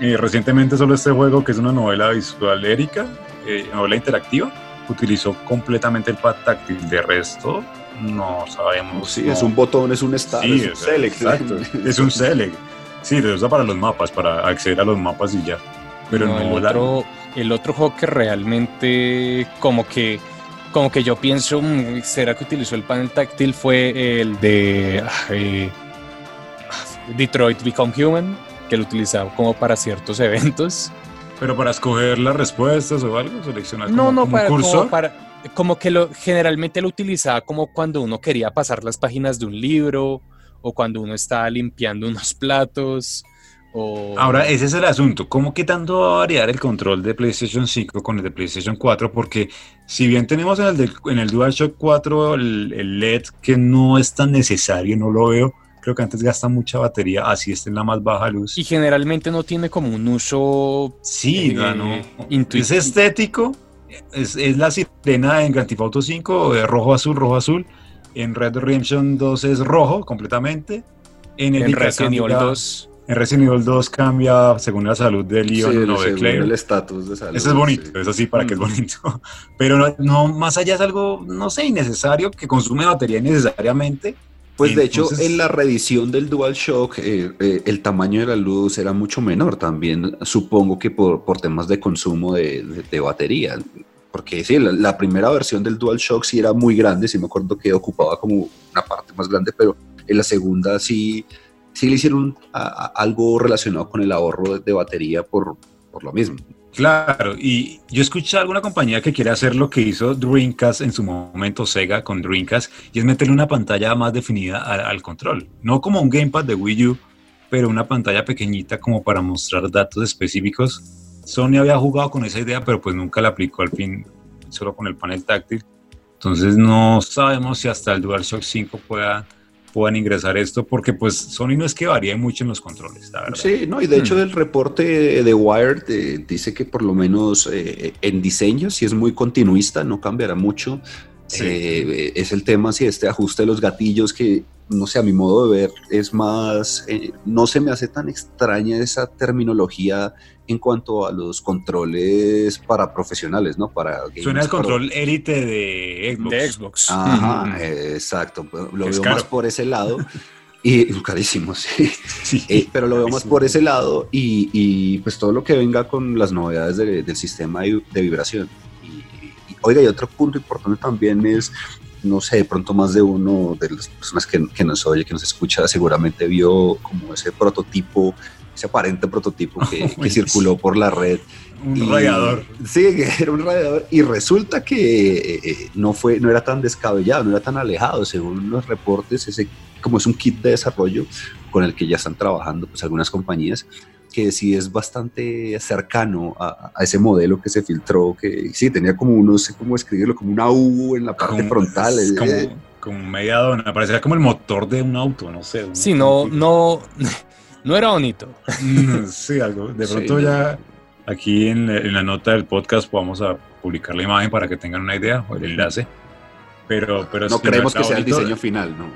Eh, recientemente solo este juego, que es una novela visual érica, eh, novela interactiva, utilizó completamente el pad táctil. De resto, no sabemos. Sí, no- es un botón, es un start, Sí, es un es- select. exacto. Es un select. Sí, se usa para los mapas, para acceder a los mapas y ya. Pero No, no, el, la- otro, el otro juego que realmente como que como que yo pienso, mm, ¿será que utilizó el panel táctil? Fue el de ah, eh, Detroit Become Human, que lo utilizaba como para ciertos *laughs* eventos. Pero para escoger las respuestas o algo, seleccionar No, como, no, como para, un como para- como que lo, generalmente lo utilizaba como cuando uno quería pasar las páginas de un libro o cuando uno estaba limpiando *laughs* unos platos. O... Ahora, ese es el asunto. ¿Cómo que tanto va a variar el control de PlayStation 5 con el de PlayStation 4? Porque si bien tenemos en el, en el DualShock 4 el, el LED que no es tan necesario, no lo veo, creo que antes gasta mucha batería, así está en la más baja luz. Y generalmente no tiene como un uso Sí, eh, no, no. intuitivo. Es estético, es, es la sirena en Grand Theft Auto 5, de rojo azul, rojo azul. En Red Redemption 2 es rojo completamente. En, en Erika Resident Evil cambia- 2. En Resident Evil 2 cambia según la salud de Leon Sí, o de Claire. el estatus de salud. Eso es bonito, sí. eso sí, para que es Mm. bonito. *laughs* Pero no, no, más allá es algo, no sé, innecesario, que consume batería innecesariamente. Pues de hecho, en la reedición del DualShock, eh, eh, el tamaño de la luz era mucho menor también, supongo que por, por temas de consumo de, de- de batería. Porque sí, la, la primera versión del DualShock sí era muy grande, sí me acuerdo que ocupaba como una parte más grande, pero en la segunda sí, sí le hicieron algo relacionado con el ahorro de, batería por, por lo mismo. Claro, y yo escuché a alguna compañía que quiere hacer lo que hizo Dreamcast en su momento, Sega con Dreamcast, y es meterle una pantalla más definida a- al control. No como un gamepad de Wii U, pero una pantalla pequeñita como para mostrar datos específicos. Sony había jugado con esa idea, pero pues nunca la aplicó al fin, solo con el panel táctil. Entonces no sabemos si hasta el DualShock 5 pueda, puedan ingresar esto, porque pues Sony no es que varíe mucho en los controles, la verdad. Sí, no, y de Hmm. hecho el reporte de Wired eh, dice que por lo menos eh, en diseño, si es muy continuista, no cambiará mucho. Sí. Eh, es el tema si este ajuste de los gatillos que, no sé, a mi modo de ver, es más, eh, no se me hace tan extraña esa terminología en cuanto a los controles para profesionales, ¿no? Para Suena gamers el control élite de Xbox. De Xbox. Ajá, exacto. Lo Es veo caro. más por ese lado. Y *laughs* carísimo, sí. Sí. Eh, pero lo veo más por ese lado y, y, pues todo lo que venga con las novedades de- del sistema de, de vibración. Y, y, oiga, y otro punto importante también es, no sé, de pronto más de uno de las personas que, que nos oye, que nos escucha, seguramente vio como ese prototipo, ese aparente prototipo que, *laughs* que circuló por la red. Un Y- radiador. Sí, era un radiador. Y resulta que eh, eh, no, fue, no era tan descabellado, no era tan alejado. Según los reportes, ese, como es un kit de desarrollo con el que ya están trabajando pues, algunas compañías, que sí es bastante cercano a, a ese modelo que se filtró, que sí, tenía como, no sé cómo escribirlo, como una U en la parte Como- frontal. es eh, como, eh, como media dona. Parecía como el motor de un auto, no sé. un- Sí, no, no, *laughs* no era bonito. Mm, Sí, algo. De *laughs* Sí, pronto no. ya aquí en, la- en la nota del podcast vamos a publicar la imagen para que tengan una idea o el enlace. Pero, pero no sí, creemos está que sea el bonito. diseño final, ¿no?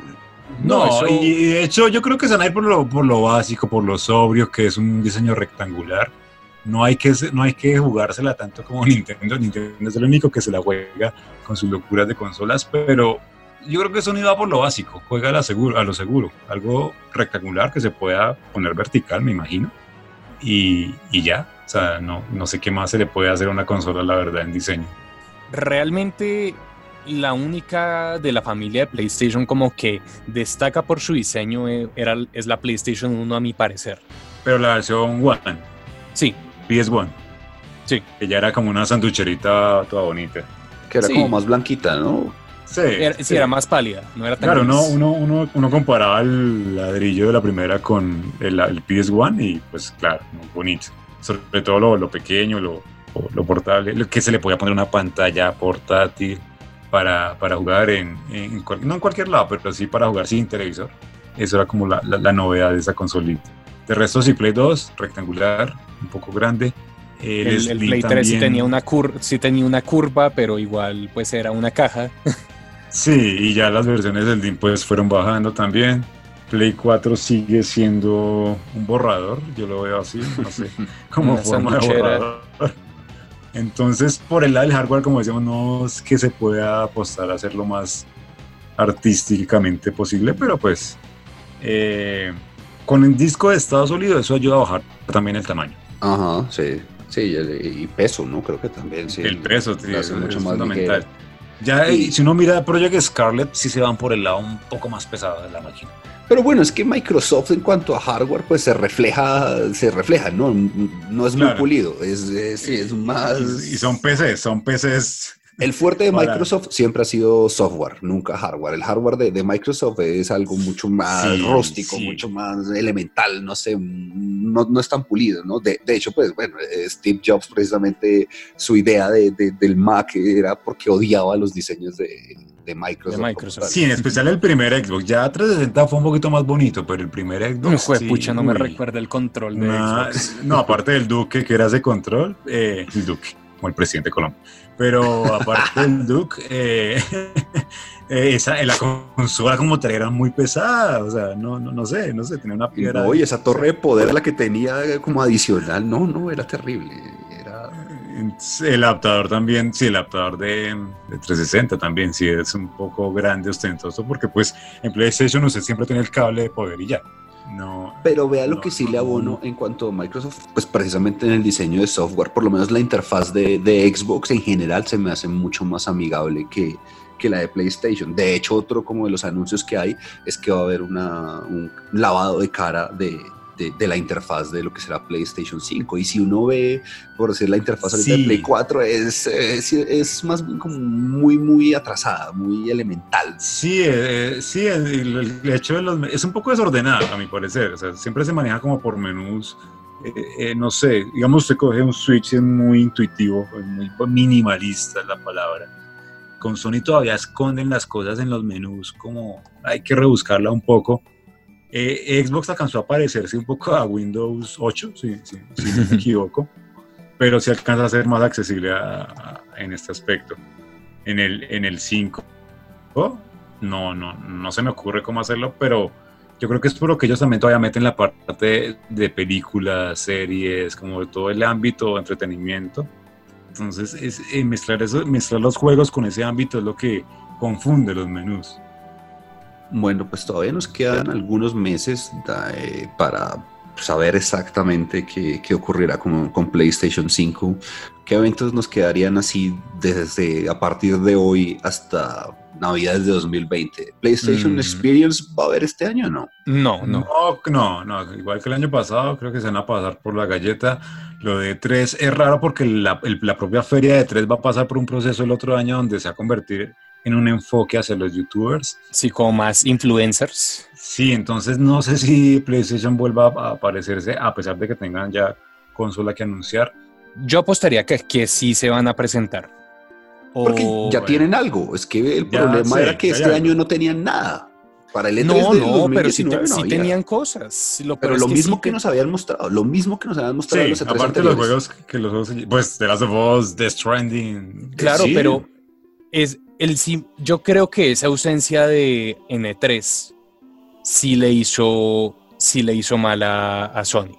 No, No, eso- y, de hecho yo creo que se van a ir por lo, por lo básico, por lo sobrio, que es un diseño rectangular. No hay que, no hay que jugársela tanto como *laughs* Nintendo. Nintendo es el único que se la juega con sus locuras de consolas, pero yo creo que Sony va por lo básico, juega a, la seguro, a lo seguro. Algo rectangular que se pueda poner vertical, me imagino. Y, y ya, o sea, no, no sé qué más se le puede hacer a una consola, la verdad, en diseño. Realmente la única de la familia de PlayStation como que destaca por su diseño eh, era, es la PlayStation 1 a mi parecer. Pero la versión One, Sí, PS1, Sí. que ya era como una sanducherita toda bonita. Que era Sí. como más blanquita, ¿no? Sí, era, sí, sí. era más pálida, no era tan Claro, uno, uno, uno comparaba el ladrillo de la primera con el, el PS1 y pues claro, muy bonito. Sobre todo lo, lo pequeño, lo, lo portable, lo que se le podía poner una pantalla portátil para, para jugar en, en no en cualquier lado, pero sí para jugar sin televisor. Eso era como la, la- la novedad de esa consolita. De resto, sí, Play 2, rectangular, un poco grande. El, el Slim Play 3 sí tenía, una cur sí tenía una curva, pero igual pues era una caja. Sí, y ya las versiones del DIM pues fueron bajando también. Play 4 sigue siendo un borrador, yo lo veo así, no sé, *laughs* como Una forma de sanduchera. borrador. Entonces, por el lado del hardware, como decíamos, no es que se pueda apostar a hacerlo más artísticamente posible, pero pues eh, con el disco de estado sólido eso ayuda a bajar también el tamaño. Ajá, sí. Sí, y, peso, ¿no? Creo que también, sí. el peso hace es, mucho es más fundamental. ligero. Ya, y si uno mira Project Scarlet, sí se van por el lado un poco más pesado de la máquina. Pero bueno, es que Microsoft en cuanto a hardware, pues se refleja, se refleja, ¿no? No es muy Claro. pulido, es, es- sí, es más... Y, son PCs, son PCs El fuerte de Microsoft siempre ha sido software, nunca hardware. El hardware de, Microsoft es algo mucho más rústico, mucho más elemental, no sé, no, no es tan pulido, ¿no? De, hecho, pues bueno, Steve Jobs precisamente su idea de, del Mac era porque odiaba los diseños de, Microsoft. Sí, en especial el primer Xbox. Ya 360 fue un poquito más bonito, pero el primer Xbox. No fue, pucha, no me recuerda el control de Xbox. No, aparte del Duque, que era ese control, eh, el Duque, como el presidente de Colombia. Pero aparte del Duke, eh, *laughs* eh, esa, la consola como tal era muy pesada, o sea, no, no, no sé, no sé, tenía una piedra. Oye, esa torre de poder la que tenía como adicional, no, no, era terrible. El adaptador también, sí, el adaptador de, de, 360 también, sí, es un poco grande, ostentoso, porque pues en PlayStation usted siempre tiene el cable de poder y ya. No, Pero vea lo que sí le abono en cuanto a Microsoft, pues precisamente en el diseño de software, por lo menos la interfaz de, de Xbox en general se me hace mucho más amigable que, que la de PlayStation. De hecho, otro como de los anuncios que hay es que va a haber una, un lavado de cara de, de, la interfaz de lo que será PlayStation 5. Y si uno ve, por decir, la interfaz de Play 4, es, es, más bien como muy, muy atrasada, muy elemental. Sí, eh, sí, el, hecho de los, es un poco desordenado, a mi parecer. O sea, siempre se maneja como por menús. Eh, eh, no sé, digamos, usted coge un Switch, es muy intuitivo, muy minimalista es la palabra. Con Sony todavía esconden las cosas en los menús, como hay que rebuscarla un poco eh, Xbox alcanzó a parecerse un poco a Windows 8, si, no me *laughs* equivoco, pero se alcanza a ser más accesible en este aspecto. En el, en el 5, no, no, no se me ocurre cómo hacerlo, pero yo creo que es por lo que ellos también todavía meten la parte de, películas, series, como de todo el ámbito de entretenimiento. Entonces, es, eh, mezclar, eso, mezclar los juegos con ese ámbito es lo que confunde los menús. Bueno, pues todavía nos quedan algunos meses eh, para saber exactamente qué, qué ocurrirá con, con, PlayStation 5. ¿Qué eventos nos quedarían así desde a partir de hoy hasta Navidades de 2020? ¿PlayStation mm. Experience va a haber este año o no? No, no. No, no, Igual que el año pasado, creo que se van a pasar por la galleta. Lo de 3 es raro porque la, la propia feria de 3 va a pasar por un proceso el otro año donde se va a convertir en un enfoque hacia los youtubers. Sí, como más influencers. Sí, entonces no sé si PlayStation vuelva a aparecerse a pesar de que tengan ya consola que anunciar. Yo apostaría que, que sí se van a presentar. Porque ya tienen algo. Es que el problema era que este año no tenían nada. Para el E3 no, no, pero sí, tenían cosas. pero lo mismo que, nos habían mostrado, lo mismo que nos habían mostrado los E3 aparte de los juegos que los juegos, pues The Last of Us, The Stranding. Claro, pero es el, yo creo que esa ausencia de N3 sí le hizo, sí le hizo mal a, Sony.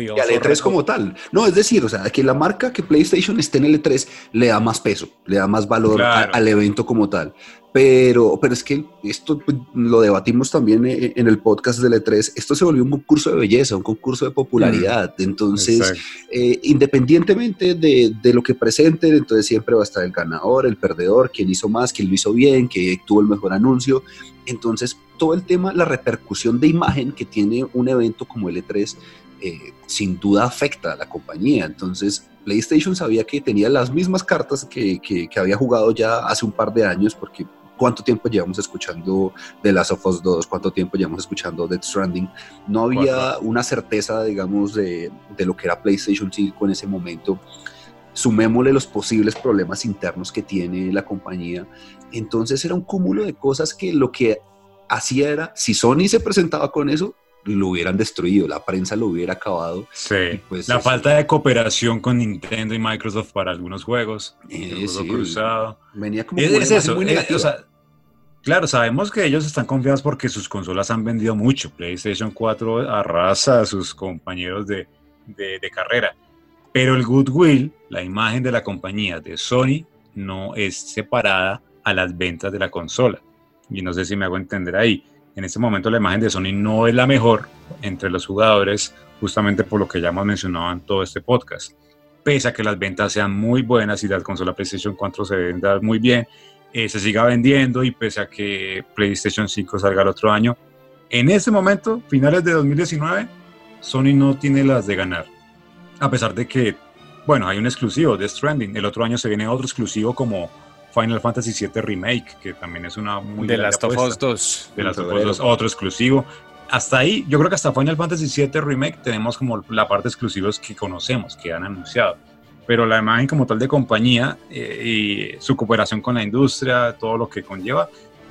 Y al E3 como tal. No, es decir, o sea, que la marca que PlayStation esté en el E3 le da más peso, le da más valor al evento como tal. Pero, pero es que esto pues, lo debatimos también eh, en el podcast del E3. Esto se volvió un concurso de belleza, un concurso de popularidad. Mm, entonces, eh, independientemente de, de, lo que presenten, entonces siempre va a estar el ganador, el perdedor, quien hizo más, quien lo hizo bien, que tuvo el mejor anuncio. Entonces, todo el tema, la repercusión de imagen que tiene un evento como el E3, eh, sin duda afecta a la compañía. Entonces, PlayStation sabía que tenía las mismas cartas que, que, que había jugado ya hace un par de años, porque cuánto tiempo llevamos escuchando The Last of Us 2, cuánto tiempo llevamos escuchando Death Stranding. No había una certeza, digamos, de, de lo que era PlayStation 5 en ese momento. Sumémosle los posibles problemas internos que tiene la compañía. Entonces era un cúmulo de cosas que lo que hacía era, si Sony se presentaba con eso, lo hubieran destruido, la prensa lo hubiera acabado. Sí, pues la falta de cooperación con Nintendo y Microsoft para algunos juegos. Eh, cruzado. Venía como es, eso, Claro, sabemos que ellos están confiados porque sus consolas han vendido mucho. PlayStation 4 arrasa a sus compañeros de, carrera. Pero el goodwill, la imagen de la compañía de Sony, no es separada a las ventas de la consola. Y no sé si me hago entender ahí. En este momento la imagen de Sony no es la mejor entre los jugadores, justamente por lo que ya hemos mencionado en todo este podcast. Pese a que las ventas sean muy buenas y la consola PlayStation 4 se venda muy bien, eh, se siga vendiendo y pese a que PlayStation 5 salga el otro año, en este momento, finales de 2019, Sony no tiene las de ganar. A pesar de que bueno, hay un exclusivo de Stranding. El otro año se viene otro exclusivo como Final Fantasy VII Remake, que también es una muy De Last of Us 2. De Last of Us 2, otro exclusivo. Hasta ahí, yo creo que hasta Final Fantasy VII Remake tenemos como la parte exclusivos que conocemos, que han anunciado. Pero la imagen como tal de compañía eh, y su cooperación con la industria, todo lo que conlleva,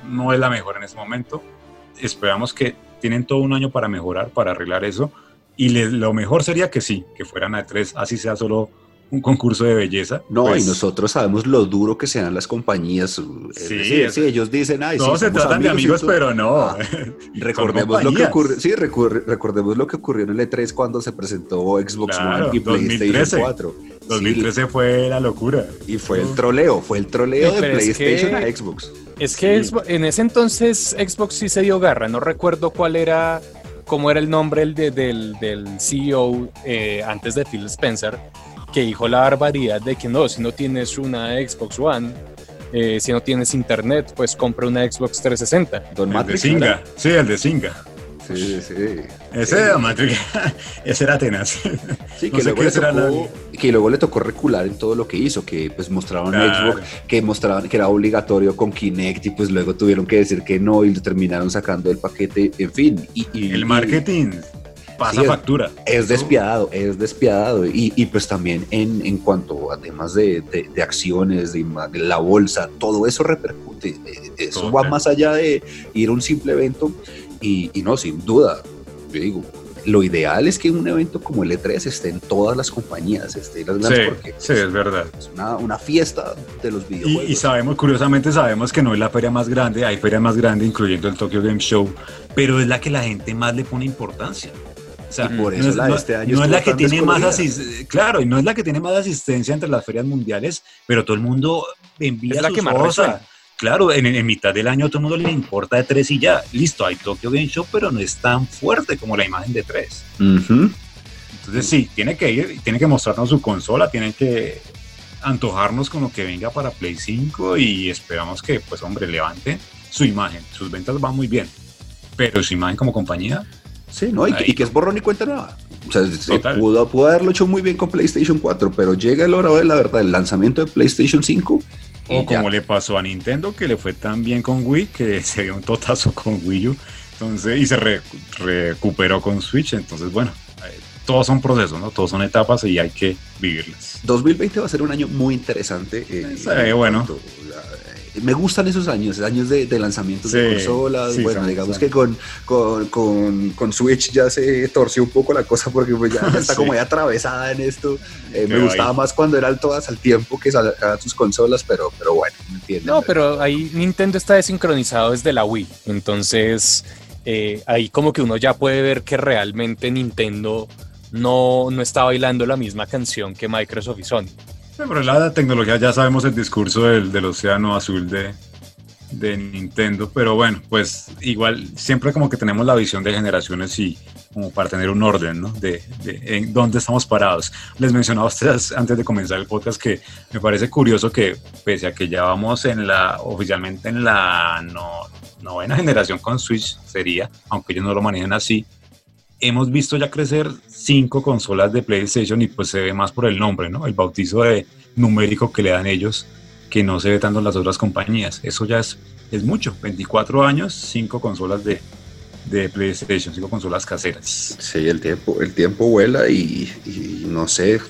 no es la mejor en ese momento. Esperamos que tienen todo un año para mejorar, para arreglar eso. Y lo mejor sería que sí, que fueran a tres, así sea solo un concurso de belleza. No, y pues nosotros sabemos lo duro que sean las compañías. Sí, sí ellos dicen, ay, todos se tratan de amigos, pero no. Ah, *laughs* recordemos lo que ocurrió, sí, recordemos lo que ocurrió en el E3 cuando se presentó Xbox One y PlayStation 4. 2013 fue la locura. Y fue el troleo, fue el troleo de PlayStation a Xbox. Es que en ese entonces Xbox sí se dio garra, no recuerdo cuál era, cómo era el nombre del, del, CEO eh, antes de Phil Spencer, que dijo la barbaridad de que no, si no tienes una Xbox One, eh, si no tienes internet, pues compra una Xbox 360. Don el de Singa, sí, el de Singa. Sí, sí. Ese era Matrix, *laughs* ese era tenaz. Sí, *laughs* que, luego le tocó, que, luego le tocó, recular en todo lo que hizo, que pues mostraban Xbox, que mostraban que era obligatorio con Kinect y pues luego tuvieron que decir que no y lo terminaron sacando el paquete, en fin. Y, el marketing pasa factura. Es, despiadado, es despiadado. Y, y pues también en, en, cuanto a temas de, de, acciones, de, la bolsa, todo eso repercute. Eh, eso va más allá de ir a un simple evento. Y, y no, sin duda, yo digo, lo ideal es que un evento como el E3 esté en todas las compañías, esté las sí, porque sí, es, verdad. Es una, una, fiesta de los videojuegos. Y, y, sabemos, curiosamente, sabemos que no es la feria más grande, hay feria más grande, incluyendo el Tokyo Game Show, pero es la que la gente más le pone importancia. O sea, por eso no es, la de este año no es la que tiene más asistencia, claro, y no es la que tiene más asistencia entre las ferias mundiales, pero todo el mundo envía es la que más cosas. Claro, en, en, mitad del año a todo el mundo le importa de tres y ya, listo, hay Tokyo Game Show, pero no es tan fuerte como la imagen de tres. Entonces sí, tiene que ir, tiene que mostrarnos su consola, tiene que antojarnos con lo que venga para Play 5 y esperamos que, pues hombre, levante su imagen. Sus ventas van muy bien, pero su imagen como compañía Sí, ¿no? Y, que es borrón y cuenta nueva. O sea, pudo, pudo, haberlo hecho muy bien con PlayStation 4, pero llega el hora de la verdad, el lanzamiento de PlayStation 5. O como le pasó a Nintendo, que le fue tan bien con Wii, que *laughs* se dio un totazo con Wii U, entonces, y se recuperó con Switch. Entonces, bueno, eh, todos son procesos, ¿no? Todos son etapas y hay que vivirlas. 2020 va a ser un año muy interesante. Eh, bueno me gustan esos años, años de, de lanzamientos de consolas. bueno, digamos que con, con, con, Switch ya se torció un poco la cosa porque pues ya, *laughs* está como ya atravesada en esto. Eh, me gustaba más cuando eran todas al tiempo que sacaban sus consolas, pero, pero bueno, ¿me entiendes? No, pero ahí Nintendo está desincronizado desde la Wii. Entonces, eh, ahí como que uno ya puede ver que realmente Nintendo no, no está bailando la misma canción que Microsoft y Sony. Pero la tecnología ya sabemos el discurso del, del océano azul de, de Nintendo, pero bueno, pues igual siempre como que tenemos la visión de generaciones y como para tener un orden, ¿no? De, de en dónde estamos parados. Les mencionaba a ustedes antes de comenzar el podcast que me parece curioso que pese a que ya vamos en la, oficialmente en la no, novena generación con Switch sería, aunque ellos no lo manejen así, hemos visto ya crecer cinco consolas de PlayStation y pues se ve más por el nombre, ¿no? El bautizo de numérico que le dan ellos, que no se ve tanto en las otras compañías. Eso ya es, es mucho. 24 años, cinco consolas de, de PlayStation, cinco consolas caseras. Sí, el tiempo, el tiempo vuela y, no sé,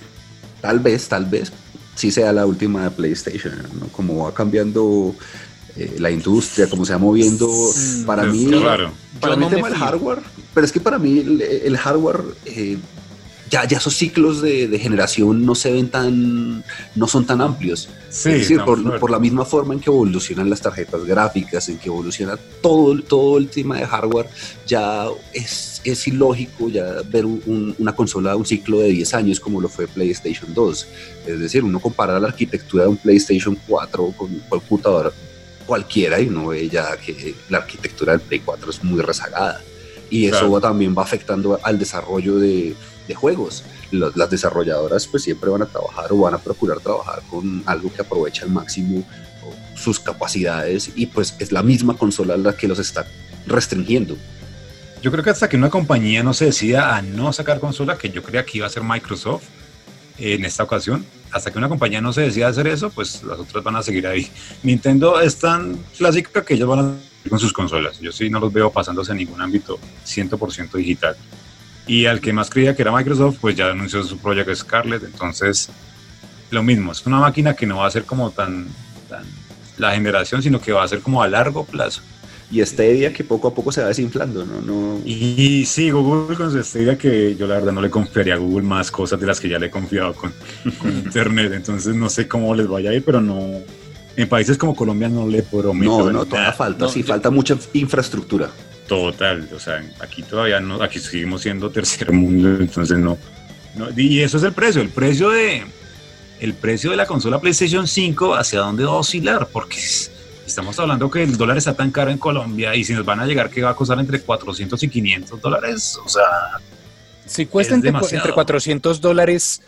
tal vez, tal vez sí sea la última de PlayStation, ¿no? Como va cambiando eh, la industria, cómo se va moviendo. para mí, para mí el tema del hardware, pero es que para mí el, hardware, eh, ya, ya esos ciclos de, generación no se ven tan, no son tan amplios. es decir, por, la misma forma en que evolucionan las tarjetas gráficas, en que evoluciona todo, todo el tema de hardware, ya es, es ilógico ya ver una consola un ciclo de 10 años como lo fue PlayStation 2. Es decir, uno compara la arquitectura de un PlayStation 4 con un computador cualquiera y uno ve ya que la arquitectura del Play 4 es muy rezagada. Y eso también va afectando al desarrollo de, de juegos. las desarrolladoras pues siempre van a trabajar o van a procurar trabajar con algo que aproveche al máximo sus capacidades y pues es la misma consola la que los está restringiendo. Yo creo que hasta que una compañía no se decida a no sacar consola, que yo creía que iba a ser Microsoft, en esta ocasión. Hasta que una compañía no se decida hacer eso, pues las otras van a seguir ahí. Nintendo es tan clásica que ellos van a seguir con sus consolas. Yo sí no los veo pasándose en ningún ámbito 100% digital. Y al que más creía que era Microsoft, pues ya anunció su proyecto Scarlett. Entonces, lo mismo, es una máquina que no va a ser como tan la generación, sino que va a ser como a largo plazo. Y Stadia que poco a poco se va desinflando, ¿no? no... Y sí, Google con su Stadia que yo la verdad no le confiaría a Google más cosas de las que ya le he confiado con, *laughs* Internet, entonces no sé cómo les vaya a ir, pero no... En países como Colombia no le prometo. No, no, todavía falta, sí, falta mucha infraestructura. Total, o sea, aquí todavía no, aquí seguimos siendo tercer mundo, entonces no, no. Y eso es el precio, el precio de, el precio de la consola PlayStation 5, hacia dónde va a oscilar, porque estamos hablando que el dólar está tan caro en Colombia y si nos van a llegar que va a costar entre 400 y 500 dólares, o sea... Si cuesta entre, entre, 400 dólares,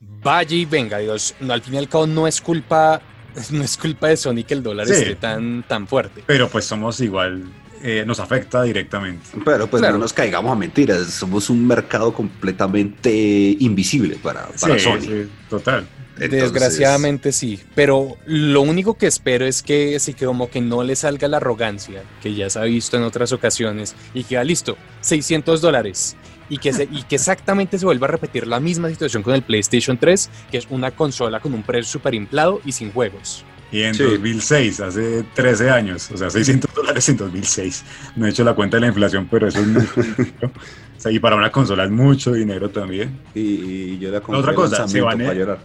vaya y venga, Dios, no, al fin y al cabo no es culpa, *laughs* no es culpa de Sony que el dólar esté tan, tan fuerte. Pero pues somos igual eh, nos afecta directamente. Pero pues no nos caigamos a mentiras, somos un mercado completamente invisible para, para Sony. Sí, total. Desgraciadamente sí, pero lo único que espero es que sí que como que no le salga la arrogancia, que ya se ha visto en otras ocasiones, y que ya listo, 600 dólares, y que, se, y que exactamente se vuelva a repetir la misma situación con el PlayStation 3, que es una consola con un precio súper inflado y sin juegos. Y en 2006, hace 13 años, o sea, 600 dólares en 2006. No he hecho la cuenta de la inflación, pero eso es mucho *laughs* dinero. O sea, y para una consola es mucho dinero también. Y, yo la Otra cosa, se van a llorar.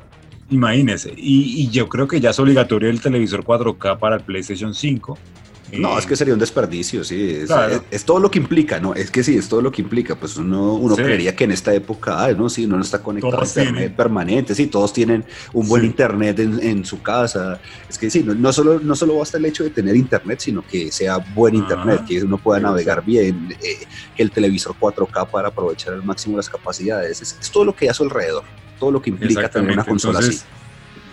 Imagínese. Y, y, yo creo que ya es obligatorio el televisor 4K para el PlayStation 5. No, es que sería un desperdicio, sí. Es, todo lo que implica, ¿no? Es que sí, es todo lo que implica. Pues uno, uno creería que en esta época, ah, ¿no? Sí, uno no está conectado a internet permanente, sí, todos tienen un buen internet en, su casa. Es que sí, no, no, solo, no solo basta el hecho de tener internet, sino que sea buen internet, que uno pueda navegar bien, eh, que el televisor 4K para aprovechar al máximo las capacidades. Es, todo lo que hay a su alrededor, todo lo que implica tener una consola así.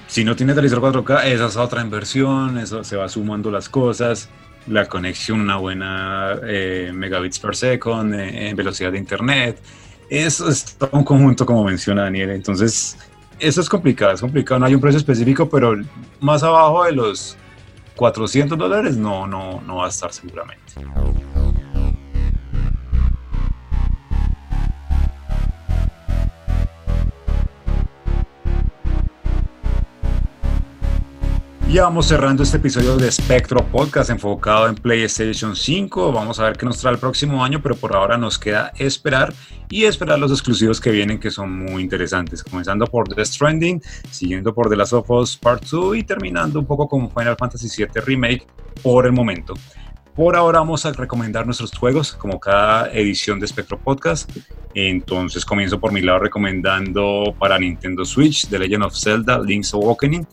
Si no tiene televisor 4K, esa es otra inversión, eso se va sumando las cosas la conexión, una buena eh, megabits per second, eh, en velocidad de internet. Eso es todo un conjunto, como menciona Daniel. Entonces, eso es complicado, es complicado. No hay un precio específico, pero más abajo de los 400 dólares no, no, no va a estar seguramente. Ya vamos cerrando este episodio de Spectro Podcast enfocado en PlayStation 5. Vamos a ver qué nos trae el próximo año, pero por ahora nos queda esperar y esperar los exclusivos que vienen que son muy interesantes. Comenzando por The Stranding, siguiendo por The Last of Us Part 2 y terminando un poco con Final Fantasy VII Remake por el momento. Por ahora vamos a recomendar nuestros juegos, como cada edición de Spectro Podcast. Entonces comienzo por mi lado recomendando para Nintendo Switch The Legend of Zelda Link's Awakening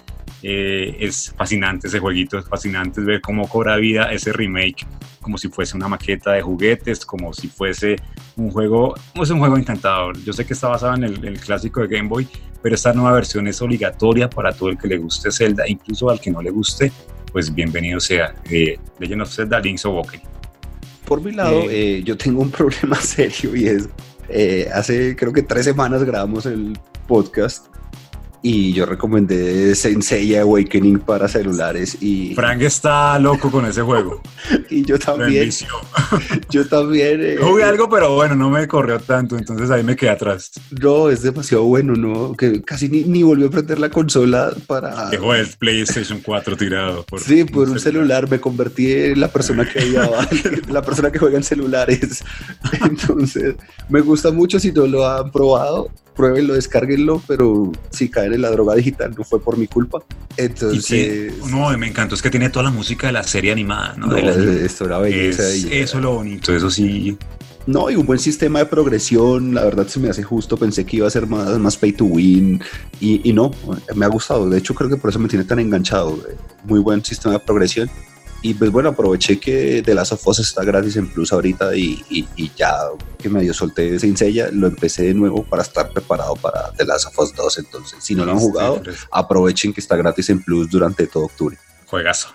eh, es fascinante ese jueguito, es fascinante ver cómo cobra vida ese remake, como si fuese una maqueta de juguetes, como si fuese un juego, es un juego encantador. Yo sé que está basado en el, clásico de Game Boy, pero esta nueva versión es obligatoria para todo el que le guste Zelda, incluso al que no le guste, pues bienvenido sea. Eh, Legend of Zelda Link's Awakening. Por mi lado, eh, eh, yo tengo un *laughs* problema serio y es, hace creo que tres semanas grabamos el podcast y yo recomendé Sensei Awakening para celulares y Frank está loco con ese juego. *laughs* y yo también. *laughs* Yo también eh, jugué algo pero bueno no me corrió tanto entonces ahí me quedé atrás. No es demasiado bueno no que casi ni, ni volvió a prender la consola para dejó el PlayStation 4 tirado por sí por un celular. me convertí en la persona que *laughs* la persona que juega en celulares. Entonces me gusta mucho si no lo han probado pruébenlo, descárguenlo, pero si caen en la droga digital no fue por mi culpa. Entonces. no, me encantó, es que tiene toda la música de la serie animada, ¿no? esto era belleza. Es, eso es lo bonito, eso sí. No, y un buen sistema de progresión, la verdad se me hace justo, pensé que iba a ser más, más pay to win y, y no, me ha gustado, de hecho creo que por eso me tiene tan enganchado, muy buen sistema de progresión y pues bueno, aproveché que The Last of Us está gratis en Plus ahorita y, y, ya que medio solté esa insella, lo empecé de nuevo para estar preparado para The Last of Us 2. Entonces, si no lo han jugado, aprovechen que está gratis en Plus durante todo octubre. Juegazo.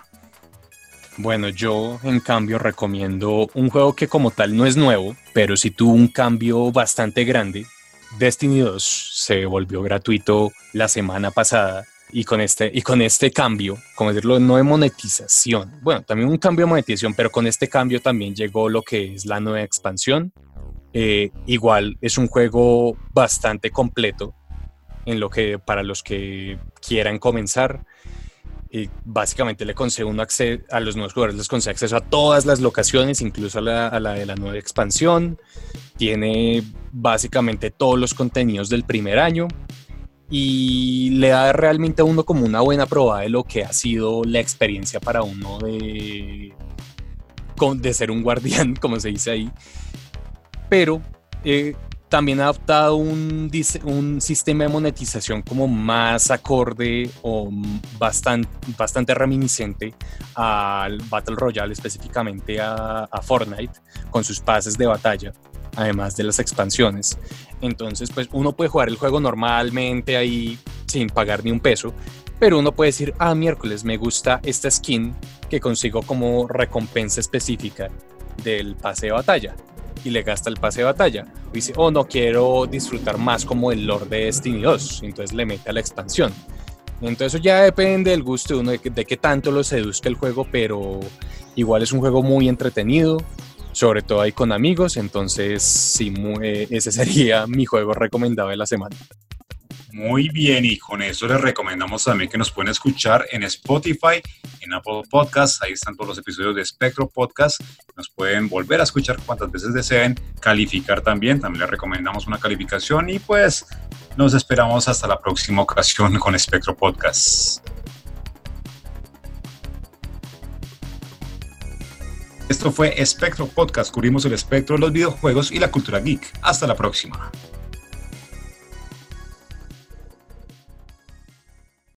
Bueno, yo en cambio recomiendo un juego que como tal no es nuevo, pero sí tuvo un cambio bastante grande Destiny 2 se volvió gratuito la semana pasada y con este, y con este cambio, como decirlo, no de monetización, bueno, también un cambio de monetización, pero con este cambio también llegó lo que es la nueva expansión. Eh, igual es un juego bastante completo en lo que para los que quieran comenzar. Y básicamente le concede uno acceso a los nuevos jugadores, les concede acceso a todas las locaciones, incluso a la, a la de la nueva expansión. Tiene básicamente todos los contenidos del primer año y le da realmente a uno como una buena prueba de lo que ha sido la experiencia para uno de, de ser un guardián, *laughs* como se dice ahí. Pero eh, también ha adoptado un, un, sistema de monetización como más acorde o bastante, bastante reminiscente al Battle Royale, específicamente a, a Fortnite, con sus pases de batalla, además de las expansiones. Entonces, pues uno puede jugar el juego normalmente ahí sin pagar ni un peso, pero uno puede decir, ah, miércoles, me gusta esta skin que consigo como recompensa específica del pase de batalla y le gasta el pase de batalla. O dice, oh, no quiero disfrutar más como el Lord de Destiny 2, entonces le mete a la expansión. Entonces ya depende del gusto de uno, de qué tanto lo seduzca el juego, pero igual es un juego muy entretenido, sobre todo ahí con amigos, entonces sí, eh, ese sería *laughs* mi juego recomendado de la semana. Muy bien, y con eso les recomendamos también que nos pueden escuchar en Spotify, en Apple Podcasts, ahí están todos los episodios de Spectro Podcast, nos pueden volver a escuchar cuantas veces deseen, calificar también, también les recomendamos una calificación y pues nos esperamos hasta la próxima ocasión con Spectro Podcast. Esto fue Spectro Podcast, cubrimos el espectro de los videojuegos y la cultura geek. Hasta la próxima.